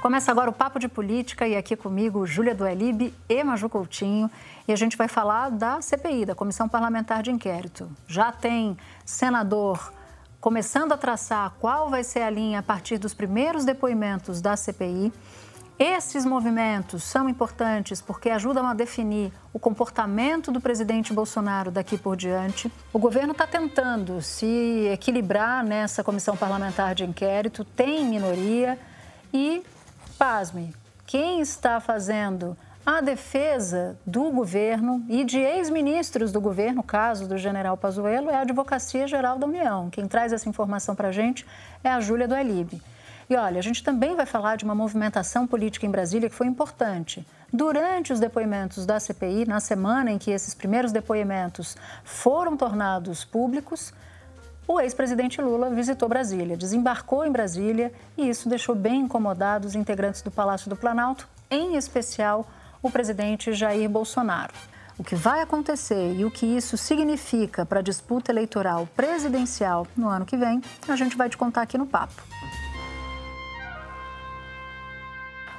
Começa agora o Papo de Política e aqui comigo Júlia Duelib e Maju Coutinho. E a gente vai falar da CPI, da Comissão Parlamentar de Inquérito. Já tem senador começando a traçar qual vai ser a linha a partir dos primeiros depoimentos da CPI. Esses movimentos são importantes porque ajudam a definir o comportamento do presidente Bolsonaro daqui por diante. O governo está tentando se equilibrar nessa comissão parlamentar de inquérito, tem minoria e pasme, quem está fazendo a defesa do governo e de ex-ministros do governo, caso do general Pazuello, é a Advocacia Geral da União. Quem traz essa informação para a gente é a Júlia do Elib. E olha, a gente também vai falar de uma movimentação política em Brasília que foi importante. Durante os depoimentos da CPI, na semana em que esses primeiros depoimentos foram tornados públicos, o ex-presidente Lula visitou Brasília, desembarcou em Brasília e isso deixou bem incomodados os integrantes do Palácio do Planalto, em especial o presidente Jair Bolsonaro. O que vai acontecer e o que isso significa para a disputa eleitoral presidencial no ano que vem, a gente vai te contar aqui no Papo.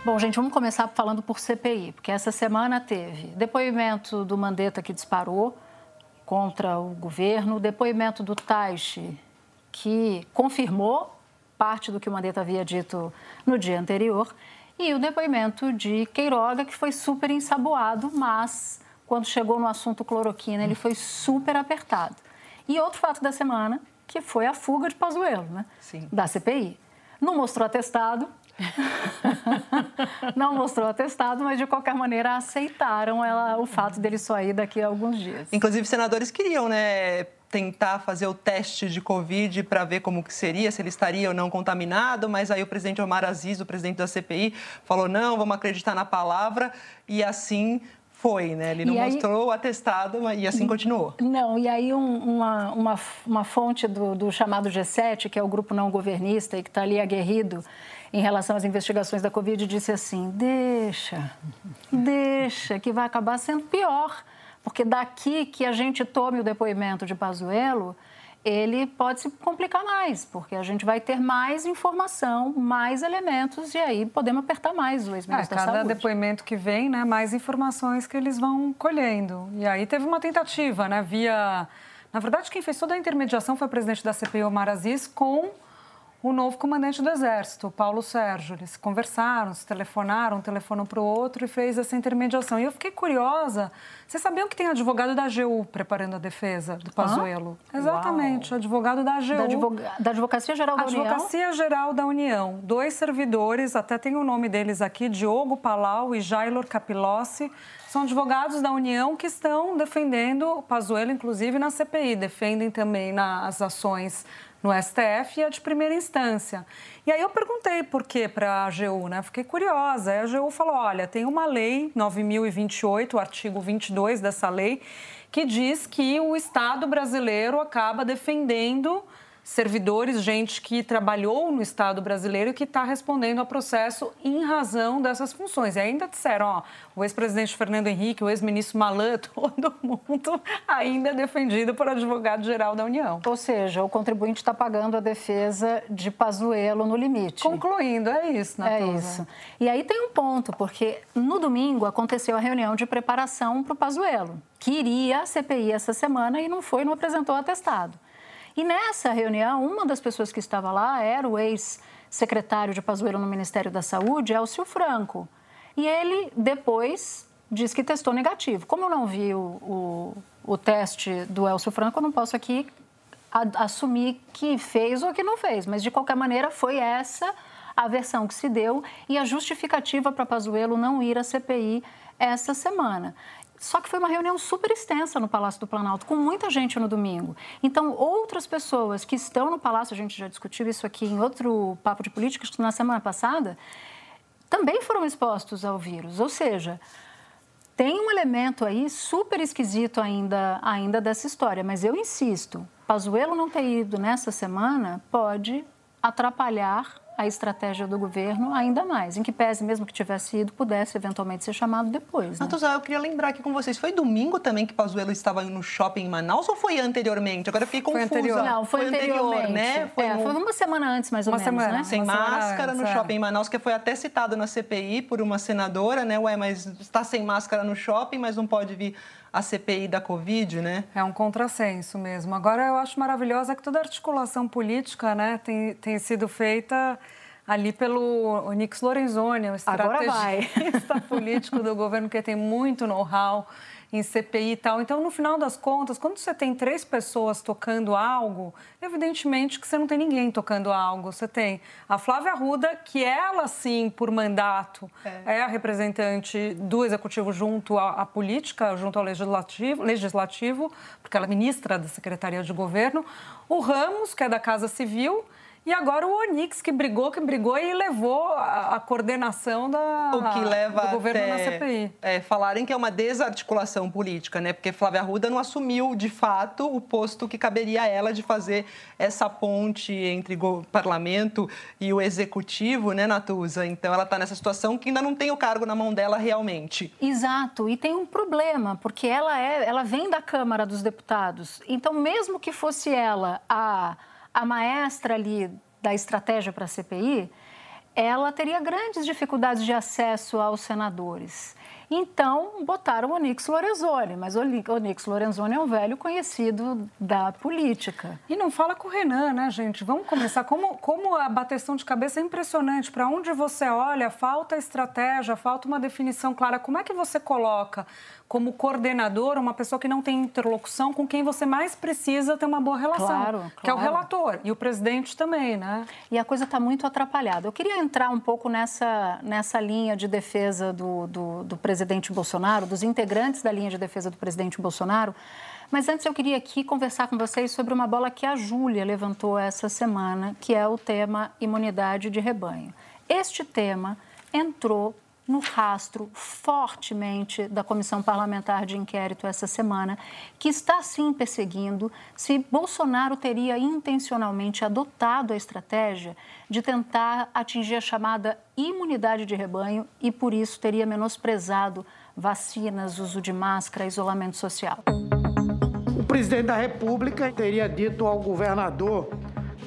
Bom, gente, vamos começar falando por CPI, porque essa semana teve depoimento do Mandetta que disparou, contra o governo, o depoimento do Taishi, que confirmou parte do que o Mandetta havia dito no dia anterior, e o depoimento de Queiroga, que foi super ensaboado, mas quando chegou no assunto cloroquina, ele foi super apertado. E outro fato da semana, que foi a fuga de Pazuello, né? Sim. Da CPI. Não mostrou atestado, não mostrou atestado, mas de qualquer maneira aceitaram ela, o fato dele só ir daqui a alguns dias. Inclusive, senadores queriam, né? tentar fazer o teste de Covid para ver como que seria, se ele estaria ou não contaminado, mas aí o presidente Omar Aziz, o presidente da CPI, falou, não, vamos acreditar na palavra, e assim foi, né? Ele não aí, mostrou o atestado e assim continuou. Não, e aí um, uma, uma, uma fonte do, do chamado G7, que é o grupo não governista e que está ali aguerrido, em relação às investigações da Covid, disse assim: deixa, deixa, que vai acabar sendo pior. Porque daqui que a gente tome o depoimento de Pazuello, ele pode se complicar mais, porque a gente vai ter mais informação, mais elementos, e aí podemos apertar mais o ex-ministro é, da Saúde. Cada depoimento que vem, né, mais informações que eles vão colhendo. E aí teve uma tentativa, né, via... Na verdade, quem fez toda a intermediação foi o presidente da CPI, Omar Aziz, com o novo comandante do Exército, Paulo Sérgio. Eles conversaram, se telefonaram, um telefonou para o outro e fez essa intermediação. E eu fiquei curiosa. Vocês sabiam que tem advogado da AGU preparando a defesa do Pazuello? Ah? Exatamente, Uau. advogado da AGU. Da, advoga... da Advocacia Geral da União? Advocacia Geral da União. Dois servidores, até tem o nome deles aqui, Diogo Palau e Jailor Capilossi. São advogados da União que estão defendendo o Pazuello, inclusive na CPI. Defendem também nas ações no STF e a de primeira instância. E aí eu perguntei por que para a AGU, né? Fiquei curiosa. Aí a AGU falou: olha, tem uma lei 9028, o artigo 22 dessa lei, que diz que o Estado brasileiro acaba defendendo servidores, gente que trabalhou no Estado brasileiro e que está respondendo a processo em razão dessas funções. E ainda disseram, ó, o ex-presidente Fernando Henrique, o ex-ministro Malan, todo mundo ainda é defendido por advogado-geral da União. Ou seja, o contribuinte está pagando a defesa de Pazuello no limite. Concluindo, é isso, né? É isso. E aí tem um ponto, porque no domingo aconteceu a reunião de preparação para o Pazuello, que iria à CPI essa semana e não foi, não apresentou atestado. E nessa reunião, uma das pessoas que estava lá era o ex-secretário de Pazuello no Ministério da Saúde, Elcio Franco. E ele depois disse que testou negativo. Como eu não vi o, o, o teste do Elcio Franco, eu não posso aqui a, assumir que fez ou que não fez. Mas, de qualquer maneira, foi essa a versão que se deu e a justificativa para Pazuello não ir à CPI essa semana. Só que foi uma reunião super extensa no Palácio do Planalto, com muita gente no domingo. Então, outras pessoas que estão no Palácio, a gente já discutiu isso aqui em outro papo de política, na semana passada, também foram expostos ao vírus. Ou seja, tem um elemento aí super esquisito ainda, ainda dessa história. Mas eu insisto, Pazuello não ter ido nessa semana pode atrapalhar a estratégia do governo ainda mais, em que pese, mesmo que tivesse ido, pudesse eventualmente ser chamado depois. Né? Eu queria lembrar aqui com vocês, foi domingo também que Pazuello estava no shopping em Manaus ou foi anteriormente? Agora eu fiquei confusa. Foi anterior. Não, foi, foi anterior, né? Foi, é, foi, uma semana antes, mais ou uma menos, semana, né? Sem uma máscara antes, no é. shopping em Manaus, que foi até citado na CPI por uma senadora, né? Ué, mas está sem máscara no shopping, mas não pode vir a CPI da Covid, né? É um contrassenso mesmo. Agora, eu acho maravilhosa que toda articulação política né, tem, tem sido feita ali pelo Onix Lorenzoni, o estrategista político do governo que tem muito know-how em CPI e tal. Então, no final das contas, quando você tem três pessoas tocando algo, evidentemente que você não tem ninguém tocando algo. Você tem a Flávia Arruda, que ela, sim, por mandato, é, é a representante do Executivo junto à, à, política, junto ao legislativo, legislativo, porque ela é ministra da Secretaria de Governo. O Ramos, que é da Casa Civil, e agora o Onix, que brigou, que brigou e levou a, a coordenação da, o que leva do governo até, na CPI. É, falarem que é uma desarticulação política, né? Porque Flávia Arruda não assumiu, de fato, o posto que caberia a ela de fazer essa ponte entre o parlamento e o executivo, né, Natuza? Então, ela está nessa situação que ainda não tem o cargo na mão dela realmente. Exato. E tem um problema, porque ela, é, ela vem da Câmara dos Deputados. Então, mesmo que fosse ela a a maestra ali da estratégia para a CPI, ela teria grandes dificuldades de acesso aos senadores. Então, botaram o Onix Lorenzoni, mas o Onix Lorenzoni é um velho conhecido da política. E não fala com o Renan, né, gente? Vamos começar. Como, como a bateção de cabeça é impressionante. Para onde você olha, falta estratégia, falta uma definição clara. Como é que você coloca como coordenador uma pessoa que não tem interlocução com quem você mais precisa ter uma boa relação, claro, claro. que é o relator e o presidente também, né? E a coisa está muito atrapalhada. Eu queria entrar um pouco nessa, nessa linha de defesa do, do, do presidente Bolsonaro, dos integrantes da linha de defesa do presidente Bolsonaro, mas antes eu queria aqui conversar com vocês sobre uma bola que a Júlia levantou essa semana, que é o tema imunidade de rebanho. Este tema entrou no rastro fortemente da Comissão Parlamentar de Inquérito essa semana, que está sim perseguindo se Bolsonaro teria intencionalmente adotado a estratégia de tentar atingir a chamada imunidade de rebanho e por isso teria menosprezado vacinas, uso de máscara, isolamento social. O presidente da República teria dito ao governador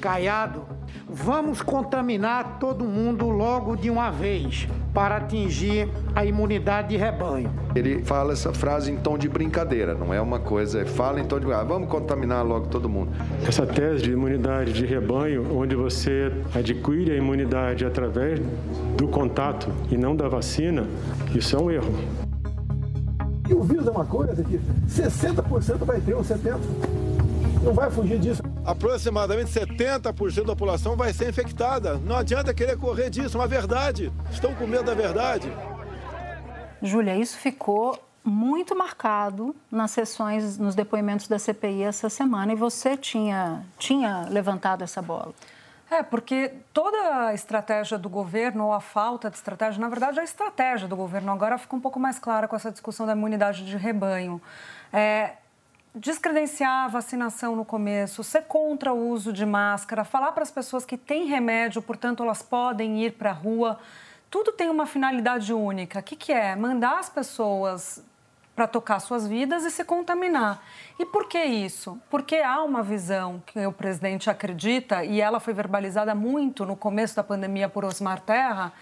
Caiado: vamos contaminar todo mundo logo de uma vez para atingir a imunidade de rebanho. Ele fala essa frase em tom de brincadeira, não é uma coisa, fala em tom de ah, vamos contaminar logo todo mundo. Essa tese de imunidade de rebanho, onde você adquire a imunidade através do contato e não da vacina, isso é um erro. E o vírus é uma coisa que 60% vai ter, ou 70%. Não vai fugir disso. Aproximadamente 70% da população vai ser infectada. Não adianta querer correr disso, é uma verdade. Estão com medo da verdade. Júlia, isso ficou muito marcado nas sessões, nos depoimentos da CPI essa semana e você tinha, tinha levantado essa bola. É, porque toda a estratégia do governo, ou a falta de estratégia, na verdade, a estratégia do governo agora fica um pouco mais clara com essa discussão da imunidade de rebanho. É, descredenciar a vacinação no começo, ser contra o uso de máscara, falar para as pessoas que têm remédio, portanto, elas podem ir para a rua. Tudo tem uma finalidade única. O que, que é? Mandar as pessoas para tocar suas vidas e se contaminar. E por que isso? Porque há uma visão que o presidente acredita, e ela foi verbalizada muito no começo da pandemia por Osmar Terra,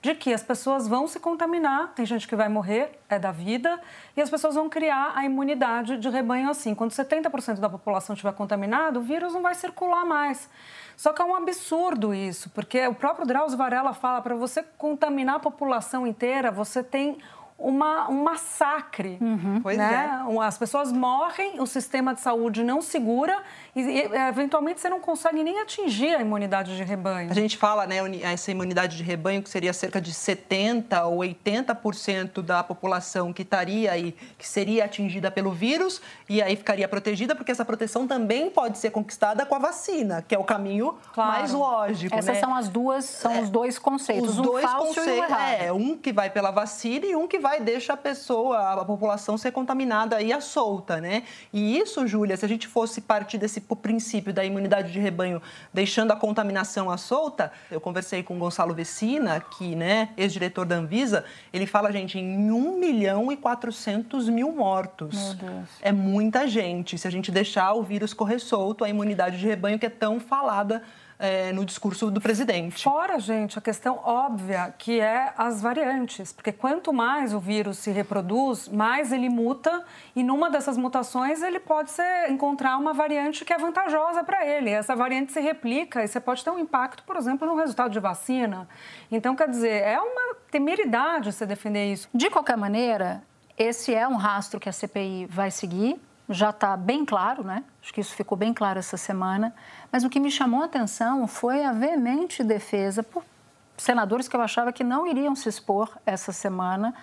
de que as pessoas vão se contaminar, tem gente que vai morrer, é da vida, e as pessoas vão criar a imunidade de rebanho assim. Quando 70% da população estiver contaminado, o vírus não vai circular mais. Só que é um absurdo isso, porque o próprio Drauzio Varela fala para você contaminar a população inteira, você tem uma, um massacre. Uhum. Pois né? é. As pessoas morrem, o sistema de saúde não segura e, eventualmente, você não consegue nem atingir a imunidade de rebanho. A gente fala, né, essa imunidade de rebanho, que seria cerca de 70% ou 80% da população que estaria aí, que seria atingida pelo vírus e aí ficaria protegida, porque essa proteção também pode ser conquistada com a vacina, que é o caminho claro. mais lógico. Essas né? são as duas, são é, os dois conceitos, os um dois falso conceitos, e um errado. É, um que vai pela vacina e um que vai deixa a pessoa, a população ser contaminada aí à solta, né? E isso, Júlia, se a gente fosse partir desse princípio da imunidade de rebanho, deixando a contaminação à solta, eu conversei com o Gonçalo Vecina, que, né, ex-diretor da Anvisa, ele fala, gente, em 1 milhão e 400 mil mortos. Meu Deus. É muita gente. Se a gente deixar o vírus correr solto, a imunidade de rebanho que é tão falada é, no discurso do presidente. Fora, gente, a questão óbvia que é as variantes, porque quanto mais o vírus se reproduz, mais ele muta e numa dessas mutações ele pode ser, encontrar uma variante que é vantajosa para ele. Essa variante se replica e você pode ter um impacto, por exemplo, no resultado de vacina. Então, quer dizer, é uma temeridade você defender isso. De qualquer maneira, esse é um rastro que a CPI vai seguir já está bem claro, né? Acho que isso ficou bem claro essa semana. Mas o que me chamou a atenção foi a veemente defesa por senadores que eu achava que não iriam se expor essa semana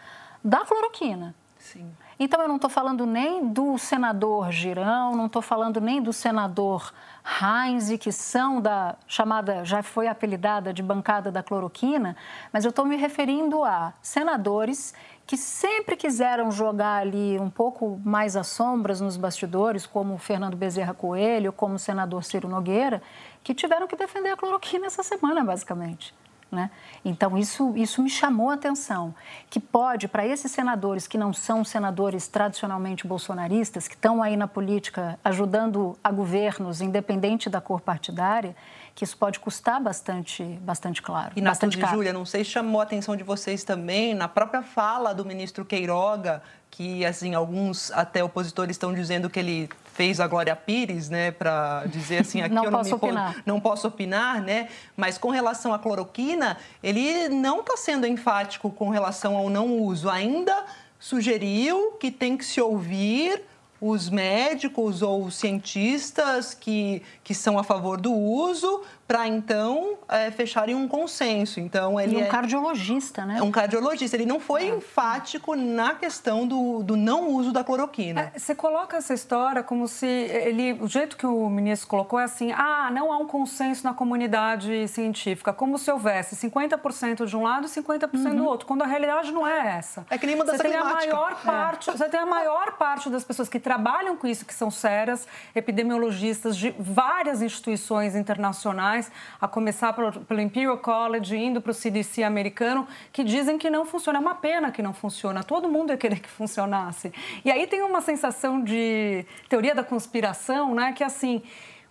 da cloroquina. Sim. Então eu não estou falando nem do senador Girão, não estou falando nem do senador Heinz, que são da chamada, já foi apelidada de bancada da cloroquina, mas eu estou me referindo a senadores que sempre quiseram jogar ali um pouco mais às sombras nos bastidores, como o Fernando Bezerra Coelho, como o senador Ciro Nogueira, que tiveram que defender a cloroquina essa semana, basicamente. Né? Então, isso, isso me chamou a atenção, que pode, para esses senadores que não são senadores tradicionalmente bolsonaristas, que estão aí na política ajudando a governos, independente da cor partidária, que isso pode custar bastante, bastante claro. E, bastante caro. Júlia, não sei se chamou a atenção de vocês também, na própria fala do ministro Queiroga, que, assim, alguns até opositores estão dizendo que ele fez a Glória Pires, né, para dizer assim, aqui não eu não posso me opinar. não posso opinar, né? Mas com relação à cloroquina, ele não está sendo enfático com relação ao não uso. Ainda sugeriu que tem que se ouvir os médicos ou os cientistas que, que são a favor do uso, para então é, fecharem um consenso. Então ele e um é cardiologista, né? É um cardiologista. Ele não foi é. enfático na questão do, do não uso da cloroquina. É, você coloca essa história como se ele, o jeito que o ministro colocou é assim: ah, não há um consenso na comunidade científica, como se houvesse 50% de um lado e 50% uhum. do outro, quando a realidade não é essa. É que nem mudança você tem climática. A maior parte, Você tem a maior parte das pessoas que trabalham com isso, que são sérias, epidemiologistas de várias instituições internacionais a começar pelo Imperial College, indo para o CDC americano, que dizem que não funciona. É uma pena que não funciona. Todo mundo ia querer que funcionasse. E aí tem uma sensação de teoria da conspiração, né? Que assim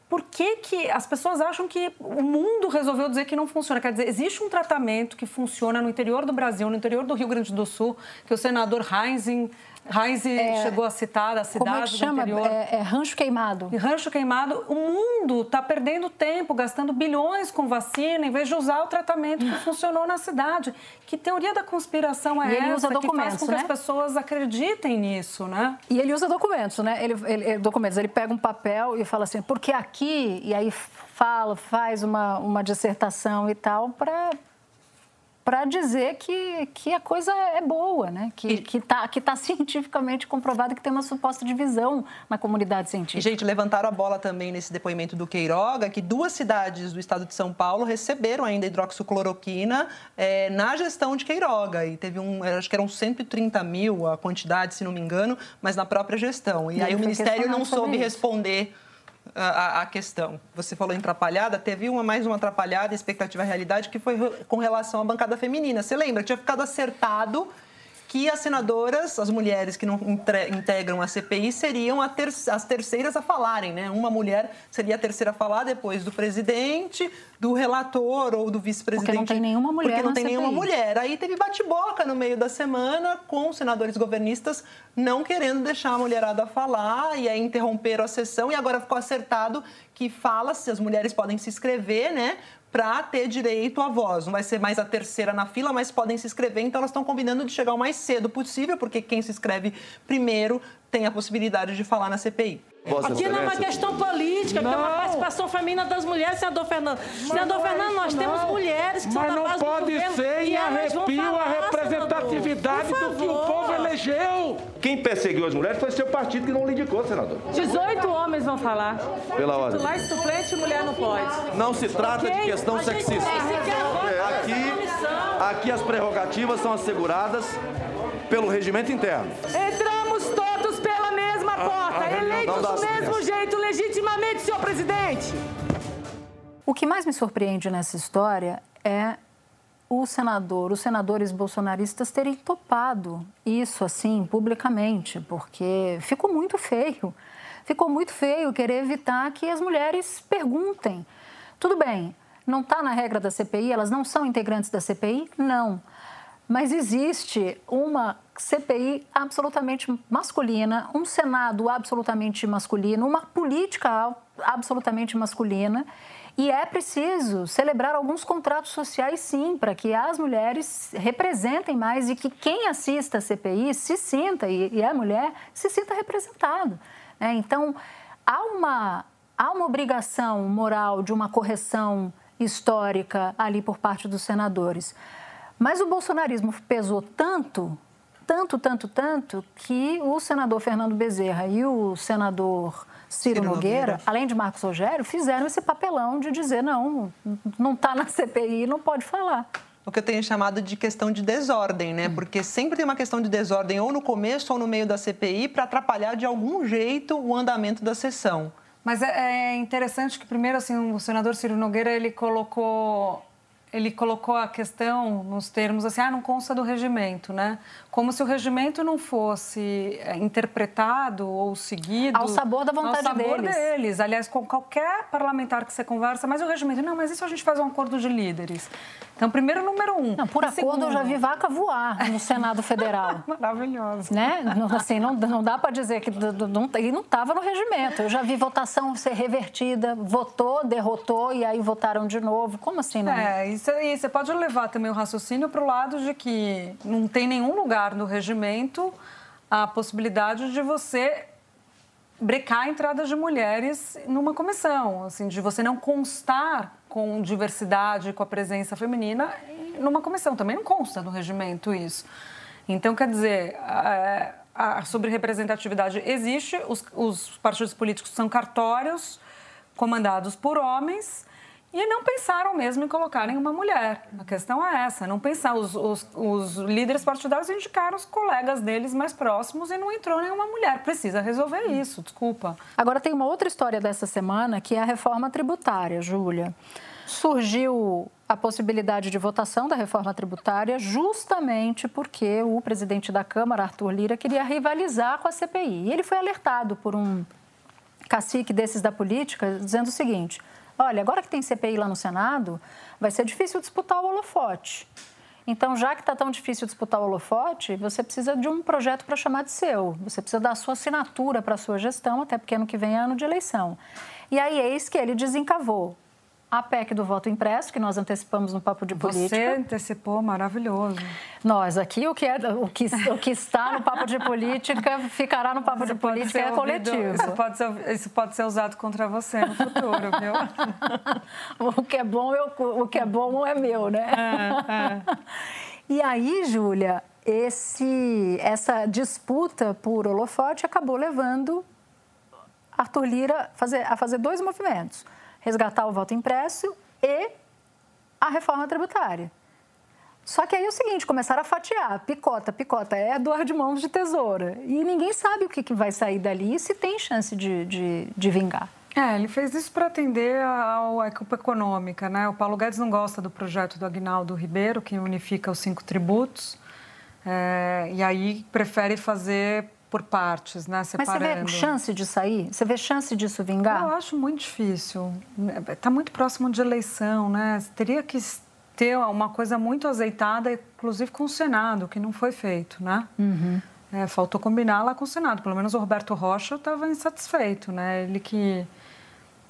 por que, que, as pessoas acham que o mundo resolveu dizer que não funciona? Quer dizer, existe um tratamento que funciona no interior do Brasil, no interior do Rio Grande do Sul, que o senador Heinz Heinz é, chegou a citar a cidade como é que chama? Interior. É, é rancho queimado. rancho queimado. O mundo está perdendo tempo, gastando bilhões com vacina, em vez de usar o tratamento que funcionou na cidade. Que teoria da conspiração é e ele essa usa que faz com né? que as pessoas acreditem nisso, né? E ele usa documentos, né? Ele, ele, documentos. Ele pega um papel e fala assim, porque aqui... E aí fala, faz uma, uma dissertação e tal para para dizer que, que a coisa é boa, né? que está que tá cientificamente comprovado que tem uma suposta divisão na comunidade científica. E, gente, levantaram a bola também nesse depoimento do Queiroga, que duas cidades do estado de São Paulo receberam ainda hidroxicloroquina é, na gestão de Queiroga. E teve um, acho que eram 130 mil a quantidade, se não me engano, mas na própria gestão. E, e aí o Ministério não soube responder a, a, questão. Você falou em atrapalhada, teve uma mais uma atrapalhada, expectativa realidade, que foi com relação à bancada feminina. Você lembra? Tinha ficado acertado que as senadoras, as mulheres que não integram a CPI, seriam ter as terceiras a falarem, né? Uma mulher seria a terceira a falar depois do presidente, do relator ou do vice-presidente. Porque não tem nenhuma mulher Porque não tem CPI. nenhuma mulher. Aí teve bate-boca no meio da semana com senadores governistas não querendo deixar a mulherada falar e aí interromperam a sessão e agora ficou acertado que fala se as mulheres podem se inscrever, né? Para ter direito à voz. Não vai ser mais a terceira na fila, mas podem se inscrever. Então, elas estão combinando de chegar o mais cedo possível, porque quem se inscreve primeiro tem a possibilidade de falar na CPI. Aqui não é uma questão política, não. é uma participação feminina das mulheres, senador Fernando. Mas senador Fernando, nós não. temos mulheres que Mas são da não pode ser em arrepio a representatividade do que o povo elegeu. Quem perseguiu as mulheres foi seu partido que não lhe indicou, senador. 18 homens vão falar. Pela ordem. Titular suplente, mulher não pode. Não se trata okay. de questão sexista. Aqui, aqui as prerrogativas são asseguradas pelo regimento interno. Entramos todos pela mesma porta, eleitos do mesmo jeito, legitimamente, senhor presidente. O que mais me surpreende nessa história é o senador, os senadores bolsonaristas terem topado isso assim publicamente, porque ficou muito feio. Ficou muito feio querer evitar que as mulheres perguntem. Tudo bem, não está na regra da CPI, elas não são integrantes da CPI? Não. Mas existe uma CPI absolutamente masculina, um Senado absolutamente masculino, uma política absolutamente masculina. E é preciso celebrar alguns contratos sociais, sim, para que as mulheres representem mais e que quem assista a CPI se sinta, e, é mulher, se sinta representado. É, então, há uma, há uma obrigação moral de uma correção histórica ali por parte dos senadores. Mas o bolsonarismo pesou tanto, tanto, tanto, tanto, que o senador Fernando Bezerra e o senador Ciro, Ciro Nogueira, Nogueira, além de Marcos Rogério, fizeram esse papelão de dizer não, não está na CPI, não pode falar o que eu tenho chamado de questão de desordem, né? Hum. Porque sempre tem uma questão de desordem ou no começo ou no meio da CPI para atrapalhar de algum jeito o andamento da sessão. Mas é, é interessante que primeiro assim o senador Ciro Nogueira ele colocou ele colocou a questão nos termos assim, ah, não consta do regimento, né? Como se o regimento não fosse é, interpretado ou seguido... Ao sabor da vontade ao sabor deles. deles. Aliás, com qualquer parlamentar que você conversa, mas o regimento... Não, mas isso a gente faz um acordo de líderes. Então, primeiro, número um. Não, por e acordo, segundo... eu já vi vaca voar no Senado Federal. Maravilhoso. Né? Assim, não, não dá para dizer que não, ele não estava no regimento. Eu já vi votação ser revertida, votou, derrotou e aí votaram de novo. Como assim, não? É, isso aí você pode levar também o raciocínio para o lado de que não tem nenhum lugar no regimento a possibilidade de você brecar a entrada de mulheres numa comissão, assim, de você não constar com diversidade, com a presença feminina numa comissão. Também não consta no regimento isso. Então, quer dizer, a, a sobre representatividade existe, os, os partidos políticos são cartórios comandados por homens e não pensaram mesmo em colocarem uma mulher. A questão é essa, não pensar. Os, os, os, líderes partidários indicaram os colegas deles mais próximos e não entrou nenhuma mulher. Precisa resolver isso, desculpa. Agora tem uma outra história dessa semana que é a reforma tributária, Júlia. Surgiu a possibilidade de votação da reforma tributária justamente porque o presidente da Câmara, Arthur Lira, queria rivalizar com a CPI. E ele foi alertado por um cacique desses da política dizendo o seguinte Olha, agora que tem CPI lá no Senado, vai ser difícil disputar o holofote. Então, já que está tão difícil disputar o holofote, você precisa de um projeto para chamar de seu. Você precisa dar a sua assinatura para a sua gestão, até porque ano que vem é ano de eleição. E aí, eis que ele desencavou a PEC do voto impresso, que nós antecipamos no Papo de Política. Você antecipou, maravilhoso. Nós, aqui, o que, é, o que, o que está no Papo de Política ficará no Papo isso de Política, é coletivo. Isso pode, ser, isso pode ser usado contra você no futuro, viu? o, que é bom, eu, o que é bom é meu, né? É, é. E aí, Júlia, esse, essa disputa por holofote acabou levando Arthur Lira fazer, a fazer dois movimentos resgatar o voto impresso e a reforma tributária. Só que aí é o seguinte, começaram a fatiar, picota, picota, é dor de mãos de tesoura. E ninguém sabe o que, que vai sair dali e se tem chance de, de, de vingar. É, ele fez isso para atender à equipe econômica, né? O Paulo Guedes não gosta do projeto do Agnaldo Ribeiro, que unifica os cinco tributos, é, e aí prefere fazer por partes, né? Separando. Mas você vê chance de sair? Você vê chance disso vingar? Eu acho muito difícil. Está muito próximo de eleição, né? Teria que ter uma coisa muito azeitada, inclusive com o Senado, que não foi feito, né? Uhum. É, faltou combinar lá com o Senado. Pelo menos o Roberto Rocha estava insatisfeito, né? Ele que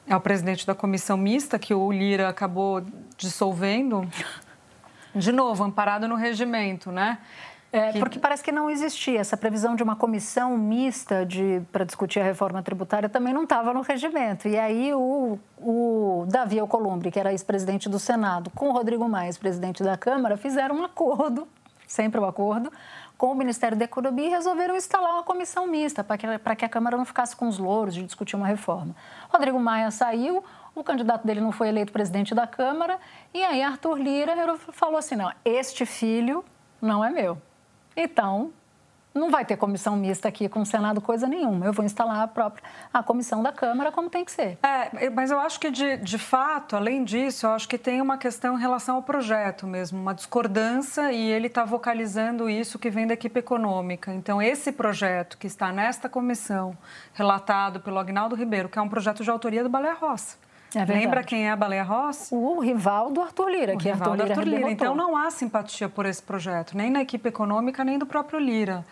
É o presidente da comissão mista que o Lira acabou dissolvendo. De novo, amparado no regimento, né? É, que... Porque parece que não existia essa previsão de uma comissão mista para discutir a reforma tributária, também não estava no regimento. E aí o, o Davi Alcolumbre, que era ex-presidente do Senado, com o Rodrigo Maia, presidente da Câmara, fizeram um acordo, sempre o um acordo, com o Ministério da Economia e resolveram instalar uma comissão mista para que, para que a Câmara não ficasse com os louros de discutir uma reforma. Rodrigo Maia saiu, o candidato dele não foi eleito presidente da Câmara, e aí Arthur Lira falou assim: não, este filho não é meu. Então, não vai ter comissão mista aqui com o Senado coisa nenhuma. Eu vou instalar a própria a comissão da Câmara como tem que ser. É, mas eu acho que de, de fato, além disso, eu acho que tem uma questão em relação ao projeto mesmo, uma discordância e ele está vocalizando isso que vem da equipe econômica. Então, esse projeto que está nesta comissão, relatado pelo Agnaldo Ribeiro, que é um projeto de autoria do Balé Roça. É Lembra quem é a Baleia Rossi? O rival do Arthur Lira, o que é Arthur Lira, Arthur Lira. Então não há simpatia por esse projeto, nem na equipe econômica, nem do próprio Lira.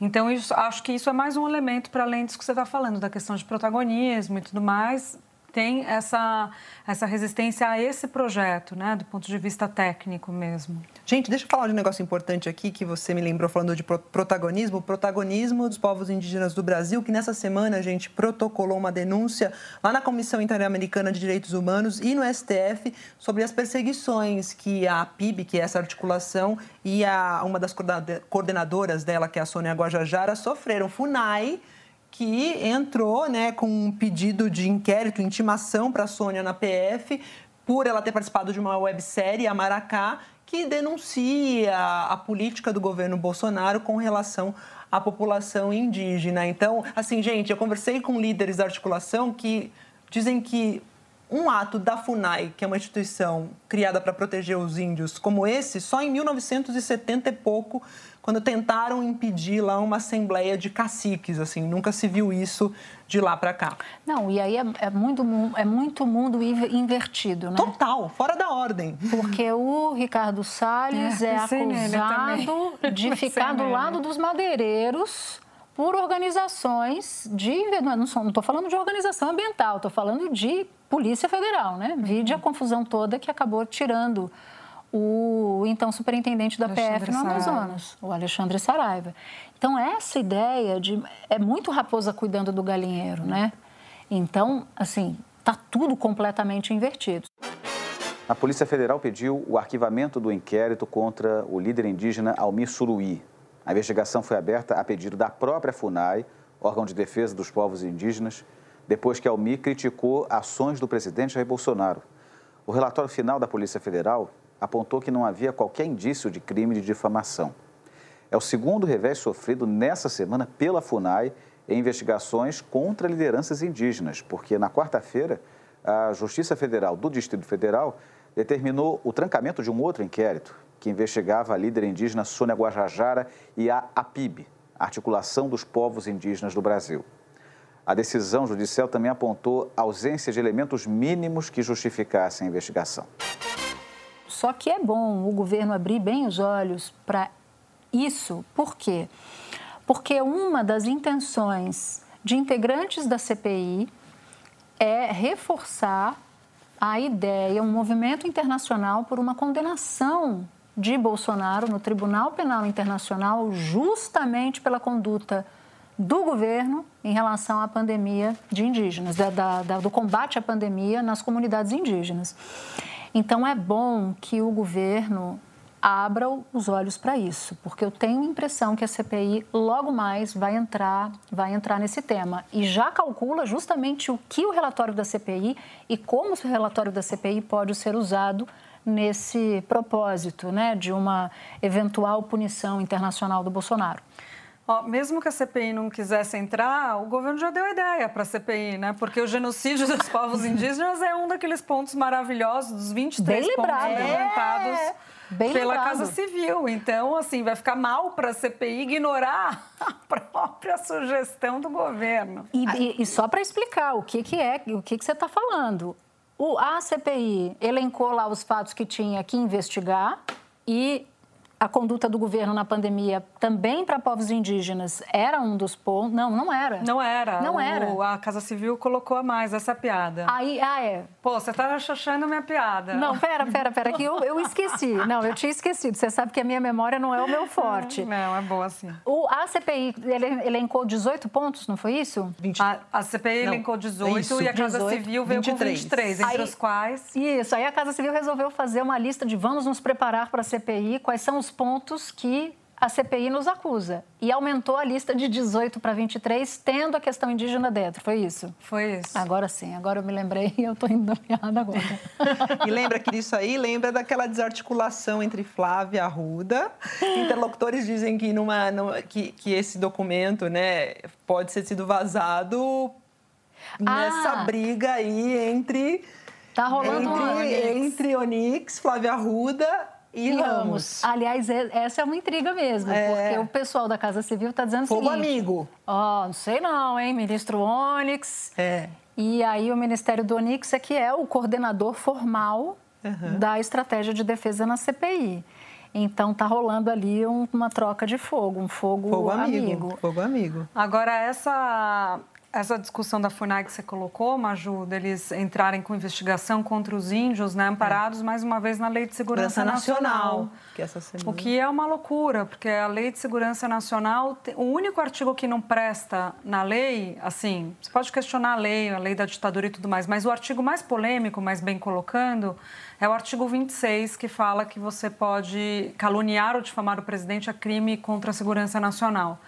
Então, isso, acho que isso é mais um elemento para além disso que você está falando, da questão de protagonismo e tudo mais, tem essa, essa resistência a esse projeto, né, do ponto de vista técnico mesmo. Gente, deixa eu falar de um negócio importante aqui que você me lembrou falando de protagonismo, o protagonismo dos povos indígenas do Brasil, que nessa semana a gente protocolou uma denúncia lá na Comissão Interamericana de Direitos Humanos e no STF sobre as perseguições que a PIB, que é essa articulação, e a, uma das coordenadoras dela, que é a Sônia Guajajara, sofreram. FUNAI que entrou né, com um pedido de inquérito, intimação para a Sônia na PF, por ela ter participado de uma websérie, a Maracá, que denuncia a política do governo Bolsonaro com relação à população indígena. Então, assim, gente, eu conversei com líderes da articulação que dizem que um ato da FUNAI, que é uma instituição criada para proteger os índios, como esse, só em 1970 e pouco quando tentaram impedir lá uma assembleia de caciques, assim, nunca se viu isso de lá para cá. Não, e aí é, é, muito, é muito mundo invertido, né? Total, fora da ordem. Porque o Ricardo Salles é, é acusado de ficar do lado dos madeireiros por organizações de. Não estou falando de organização ambiental, estou falando de Polícia Federal, né? Vide a confusão toda que acabou tirando o então superintendente da Alexandre PF no Amazonas, o Alexandre Saraiva. Então, essa ideia de. É muito raposa cuidando do galinheiro, né? Então, assim, está tudo completamente invertido. A Polícia Federal pediu o arquivamento do inquérito contra o líder indígena Almir Suruí. A investigação foi aberta a pedido da própria FUNAI, órgão de defesa dos povos indígenas, depois que Almir criticou ações do presidente Jair Bolsonaro. O relatório final da Polícia Federal apontou que não havia qualquer indício de crime de difamação. É o segundo revés sofrido nessa semana pela FUNAI em investigações contra lideranças indígenas, porque na quarta-feira a Justiça Federal do Distrito Federal determinou o trancamento de um outro inquérito que investigava a líder indígena Sônia Guajajara e a APIB, Articulação dos Povos Indígenas do Brasil. A decisão judicial também apontou ausência de elementos mínimos que justificassem a investigação. Só que é bom o governo abrir bem os olhos para isso. Por quê? Porque uma das intenções de integrantes da CPI é reforçar a ideia, um movimento internacional por uma condenação de Bolsonaro no Tribunal Penal Internacional, justamente pela conduta do governo em relação à pandemia de indígenas, da, da, do combate à pandemia nas comunidades indígenas. Então é bom que o governo abra os olhos para isso, porque eu tenho a impressão que a CPI logo mais vai entrar, vai entrar nesse tema e já calcula justamente o que o relatório da CPI e como o relatório da CPI pode ser usado nesse propósito, né, de uma eventual punição internacional do Bolsonaro. Ó, mesmo que a CPI não quisesse entrar, o governo já deu ideia para a CPI, né? Porque o genocídio dos povos indígenas é um daqueles pontos maravilhosos, dos 23 Bem pontos levantados é. Bem pela lembrado. Casa Civil. Então, assim, vai ficar mal para a CPI ignorar a própria sugestão do governo. E, e, e só para explicar o que, que é, o que, que você está falando. O, a CPI elencou lá os fatos que tinha que investigar e a conduta do governo na pandemia também para povos indígenas era um dos pontos. Não, não era. Não era. Não o, era. A Casa Civil colocou a mais essa piada. Aí, ah, é. Pô, você tá achando minha piada. Não, pera, pera, pera, que eu, eu esqueci. Não, eu tinha esquecido. Você sabe que a minha memória não é o meu forte. Não, é boa assim. O, a CPI ele, elencou 18 pontos, não foi isso? 20. A, a CPI não, elencou 18 isso, e a Casa 18, Civil veio 23. com 23, entre aí, os quais... Isso, aí a Casa Civil resolveu fazer uma lista de vamos nos preparar para a CPI, quais são os pontos que a CPI nos acusa. E aumentou a lista de 18 para 23, tendo a questão indígena dentro. Foi isso? Foi isso. Agora sim, agora eu me lembrei e eu estou indo da piada agora. e lembra que isso aí lembra daquela desarticulação entre Flávia e Arruda. Interlocutores dizem que, numa, numa, que, que esse documento né, pode ter sido vazado nessa ah. briga aí entre. Tá rolando entre, entre Onix, Flávia Arruda e, e Ramos. Aliás, é, essa é uma intriga mesmo, é. porque o pessoal da Casa Civil está dizendo Fogo o seguinte... amigo. Ó, oh, não sei não, hein? Ministro Onyx. É. E aí o Ministério do Onyx é que é o coordenador formal uhum. da estratégia de defesa na CPI. Então tá rolando ali um, uma troca de fogo, um fogo, fogo amigo, amigo. Fogo amigo. Agora essa essa discussão da FUNAI que você colocou, Maju, deles entrarem com investigação contra os índios, né, amparados é. mais uma vez na Lei de Segurança Nacional. Que semana... O que é uma loucura, porque a Lei de Segurança Nacional, o único artigo que não presta na lei, assim, você pode questionar a lei, a lei da ditadura e tudo mais, mas o artigo mais polêmico, mais bem colocando, é o artigo 26, que fala que você pode caluniar ou difamar o presidente a crime contra a segurança nacional.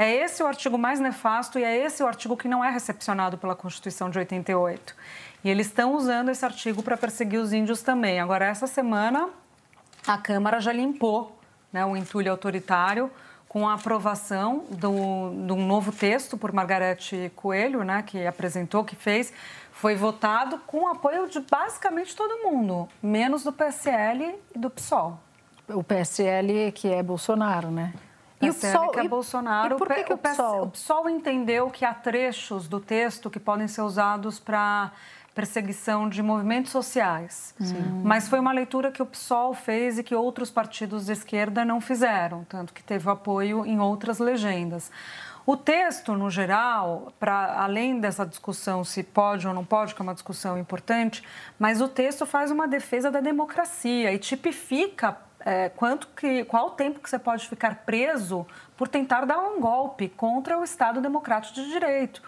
É esse o artigo mais nefasto e é esse o artigo que não é recepcionado pela Constituição de 88. E eles estão usando esse artigo para perseguir os índios também. Agora, essa semana, a Câmara já limpou né, o entulho autoritário com a aprovação de um novo texto por Margarete Coelho, né, que apresentou, que fez, foi votado com apoio de basicamente todo mundo, menos do PSL e do PSOL. O PSL que é Bolsonaro, né? E o PSOL, e, Bolsonaro, e por que, que o, PSOL? o PSOL entendeu que há trechos do texto que podem ser usados para perseguição de movimentos sociais. Sim. Mas foi uma leitura que o PSOL fez e que outros partidos de esquerda não fizeram, tanto que teve apoio em outras legendas. O texto, no geral, para além dessa discussão se pode ou não pode, que é uma discussão importante, mas o texto faz uma defesa da democracia e tipifica é, quanto que, qual o tempo que você pode ficar preso por tentar dar um golpe contra o Estado Democrático de Direito.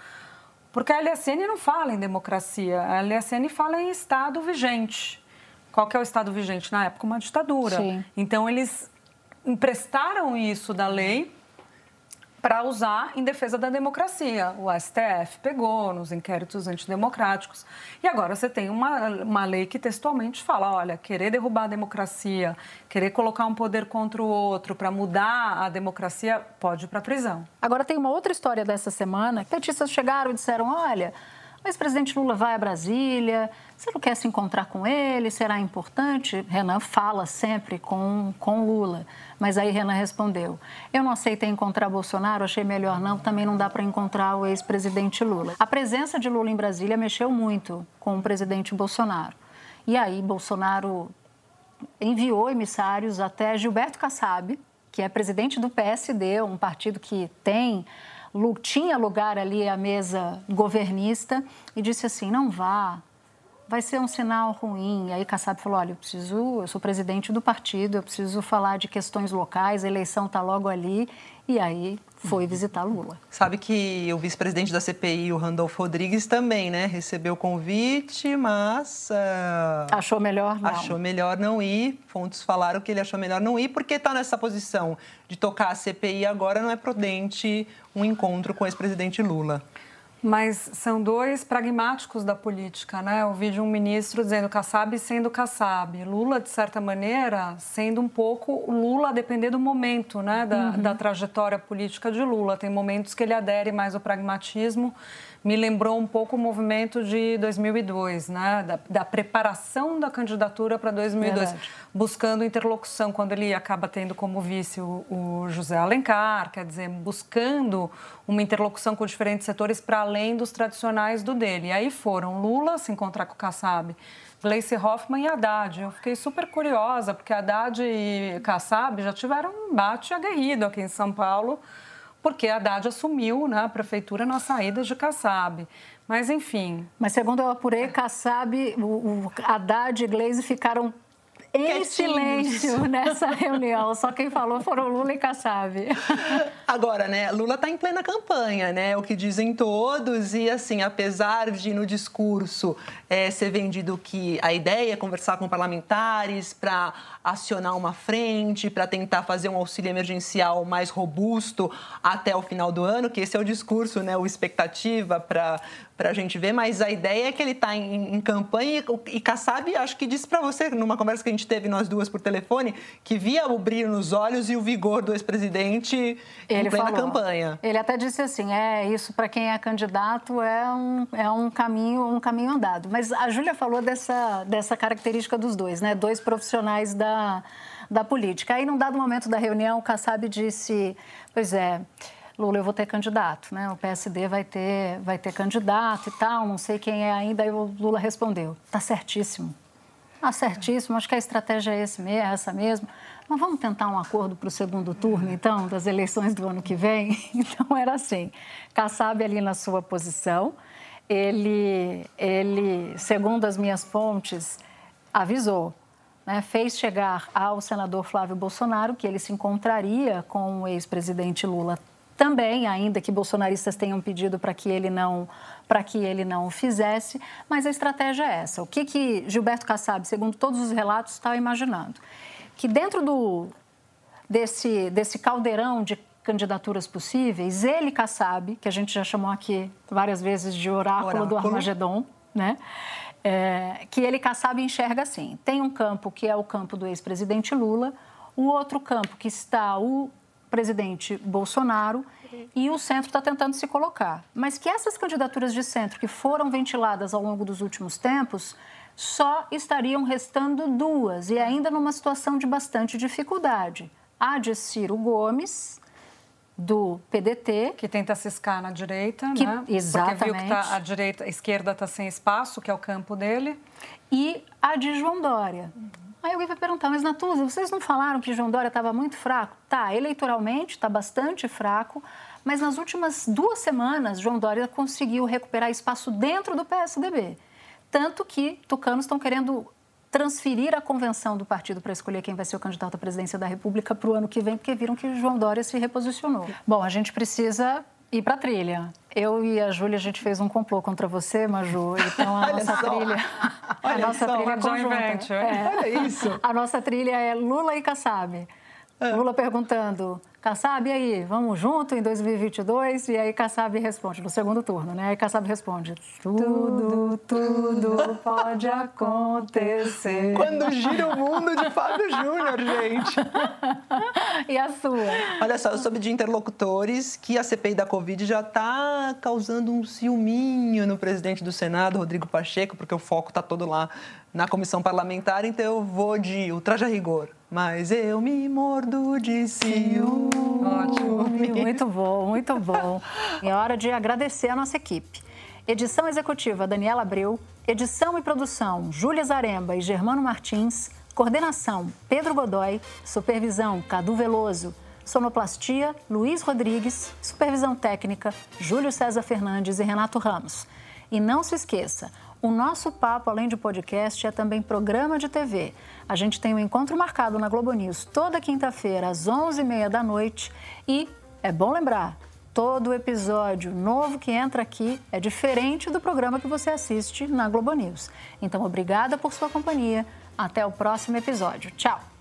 Porque a LSN não fala em democracia, a LSN fala em Estado vigente. Qual que é o Estado vigente? Na época, uma ditadura. Sim. Então, eles emprestaram isso da lei para usar em defesa da democracia. O STF pegou nos inquéritos antidemocráticos. E agora você tem uma, uma lei que textualmente fala: olha, querer derrubar a democracia, querer colocar um poder contra o outro para mudar a democracia, pode ir para a prisão. Agora tem uma outra história dessa semana. Petistas chegaram e disseram: olha. O ex-presidente Lula vai a Brasília, você não quer se encontrar com ele? Será importante? Renan fala sempre com, com Lula. Mas aí Renan respondeu: Eu não aceitei encontrar Bolsonaro, achei melhor não, também não dá para encontrar o ex-presidente Lula. A presença de Lula em Brasília mexeu muito com o presidente Bolsonaro. E aí Bolsonaro enviou emissários até Gilberto Kassab, que é presidente do PSD, um partido que tem tinha lugar ali à mesa governista, e disse assim: não vá, vai ser um sinal ruim. Aí Kassab falou: olha, eu preciso, eu sou presidente do partido, eu preciso falar de questões locais, a eleição está logo ali. E aí foi visitar Lula. Sabe que o vice-presidente da CPI, o Randolfo Rodrigues, também, né, recebeu o convite, mas. Uh, achou melhor não. Achou melhor não ir. Fontes falaram que ele achou melhor não ir, porque está nessa posição de tocar a CPI agora, não é prudente um encontro com o ex-presidente Lula. Mas são dois pragmáticos da política, né? Eu ouvi de um ministro dizendo Kassab sendo Kassab. Lula, de certa maneira, sendo um pouco Lula a depender do momento, né? Da, uhum. da trajetória política de Lula. Tem momentos que ele adere mais ao pragmatismo me lembrou um pouco o movimento de 2002, né? da, da preparação da candidatura para 2002, Verdade. buscando interlocução, quando ele acaba tendo como vice o, o, José Alencar, quer dizer, buscando uma interlocução com diferentes setores para além dos tradicionais do dele. E aí foram Lula se encontrar com o Kassab, Gleice Hoffmann e Haddad. Eu fiquei super curiosa, porque Haddad e Kassab já tiveram um embate aguerrido aqui em São Paulo, porque Haddad assumiu né, a prefeitura na saída de Kassab. Mas, enfim. Mas, segundo eu apurei, Kassab, o, o Haddad e Gleisi ficaram em silêncio nessa reunião. Só quem falou foram Lula e Kassab. Agora, né, Lula está em plena campanha, né? O que dizem todos. E, assim, apesar de no discurso é, ser vendido que a ideia é conversar com parlamentares para acionar uma frente, para tentar fazer um auxílio emergencial mais robusto até o final do ano, que esse é o discurso, né, o expectativa para para a gente ver, mas a ideia é que ele está em, em, campanha e, e Kassab, acho que disse para você, numa conversa que a gente teve nós duas por telefone, que via o brilho nos olhos e o vigor do ex-presidente em plena falou. campanha. Ele até disse assim, é, isso para quem é candidato é um, é um, caminho, um caminho andado. Mas a Júlia falou dessa, dessa característica dos dois, né? Dois profissionais da, da política. Aí, num dado momento da reunião, o Kassab disse, pois é... Lula, eu vou ter candidato, né? O PSD vai ter, vai ter candidato e tal, não sei quem é ainda. Aí o Lula respondeu: tá certíssimo. Tá certíssimo, acho que a estratégia é esse é essa mesmo. Mas vamos tentar um acordo para o segundo turno, então, das eleições do ano que vem? Então, era assim: Kassab ali na sua posição, ele, ele segundo as minhas fontes, avisou né, fez chegar ao senador Flávio Bolsonaro que ele se encontraria com o ex-presidente Lula também, ainda que bolsonaristas tenham pedido para que ele não para que ele não o fizesse, mas a estratégia é essa. O que, que Gilberto Kassab, segundo todos os relatos, estava imaginando? Que dentro do, desse, desse caldeirão de candidaturas possíveis, ele, Kassab, que a gente já chamou aqui várias vezes de oráculo, oráculo. do Armagedon, né? É, que ele, Kassab, enxerga assim. Tem um campo que é o campo do ex-presidente Lula, o outro campo que está o presidente Bolsonaro e o centro está tentando se colocar. Mas que essas candidaturas de centro que foram ventiladas ao longo dos últimos tempos só estariam restando duas e ainda numa situação de bastante dificuldade. A de Ciro Gomes, do PDT. Que tenta ciscar na direita, que, né? Exatamente. Porque viu que tá, a, direita, a esquerda está sem espaço, que é o campo dele. E a de João Dória. Uhum. Aí alguém vai perguntar, mas Natuza, vocês não falaram que João Dória estava muito fraco? Tá, eleitoralmente está bastante fraco, mas nas últimas duas semanas, João Dória conseguiu recuperar espaço dentro do PSDB. Tanto que tucanos estão querendo transferir a convenção do partido para escolher quem vai ser o candidato à presidência da República para o ano que vem, porque viram que João Dória se reposicionou. Bom, a gente precisa ir para a trilha. Eu e a Júlia, a gente fez um complô contra você, Maju. Então, a nossa só. trilha... a nossa só, trilha é conjunta. É. Olha isso. A nossa trilha é Lula e Kassab. É. Lula perguntando, Kassab, e aí, vamos junto em 2022? E aí Kassab responde, no segundo turno, né? Aí Kassab responde, tudo, tudo pode acontecer. Quando gira o mundo de Fábio Júnior, gente. e a sua? Olha só, eu soube de interlocutores que a CPI da Covid já está causando um ciúminho no presidente do Senado, Rodrigo Pacheco, porque o foco está todo lá na comissão parlamentar, então eu vou de ultraje a rigor. Mas eu me mordo de ciúme. Ótimo. Muito bom, muito bom. É hora de agradecer a nossa equipe. Edição executiva Daniela Abreu, edição e produção Júlia Zaremba e Germano Martins, coordenação Pedro Godoy, supervisão Cadu Veloso, sonoplastia Luiz Rodrigues, supervisão técnica Júlio César Fernandes e Renato Ramos. E não se esqueça, o nosso papo, além de podcast, é também programa de TV. A gente tem um encontro marcado na Globo News toda quinta-feira, às 11h30 da noite. E é bom lembrar, todo episódio novo que entra aqui é diferente do programa que você assiste na Globo News. Então, obrigada por sua companhia. Até o próximo episódio. Tchau!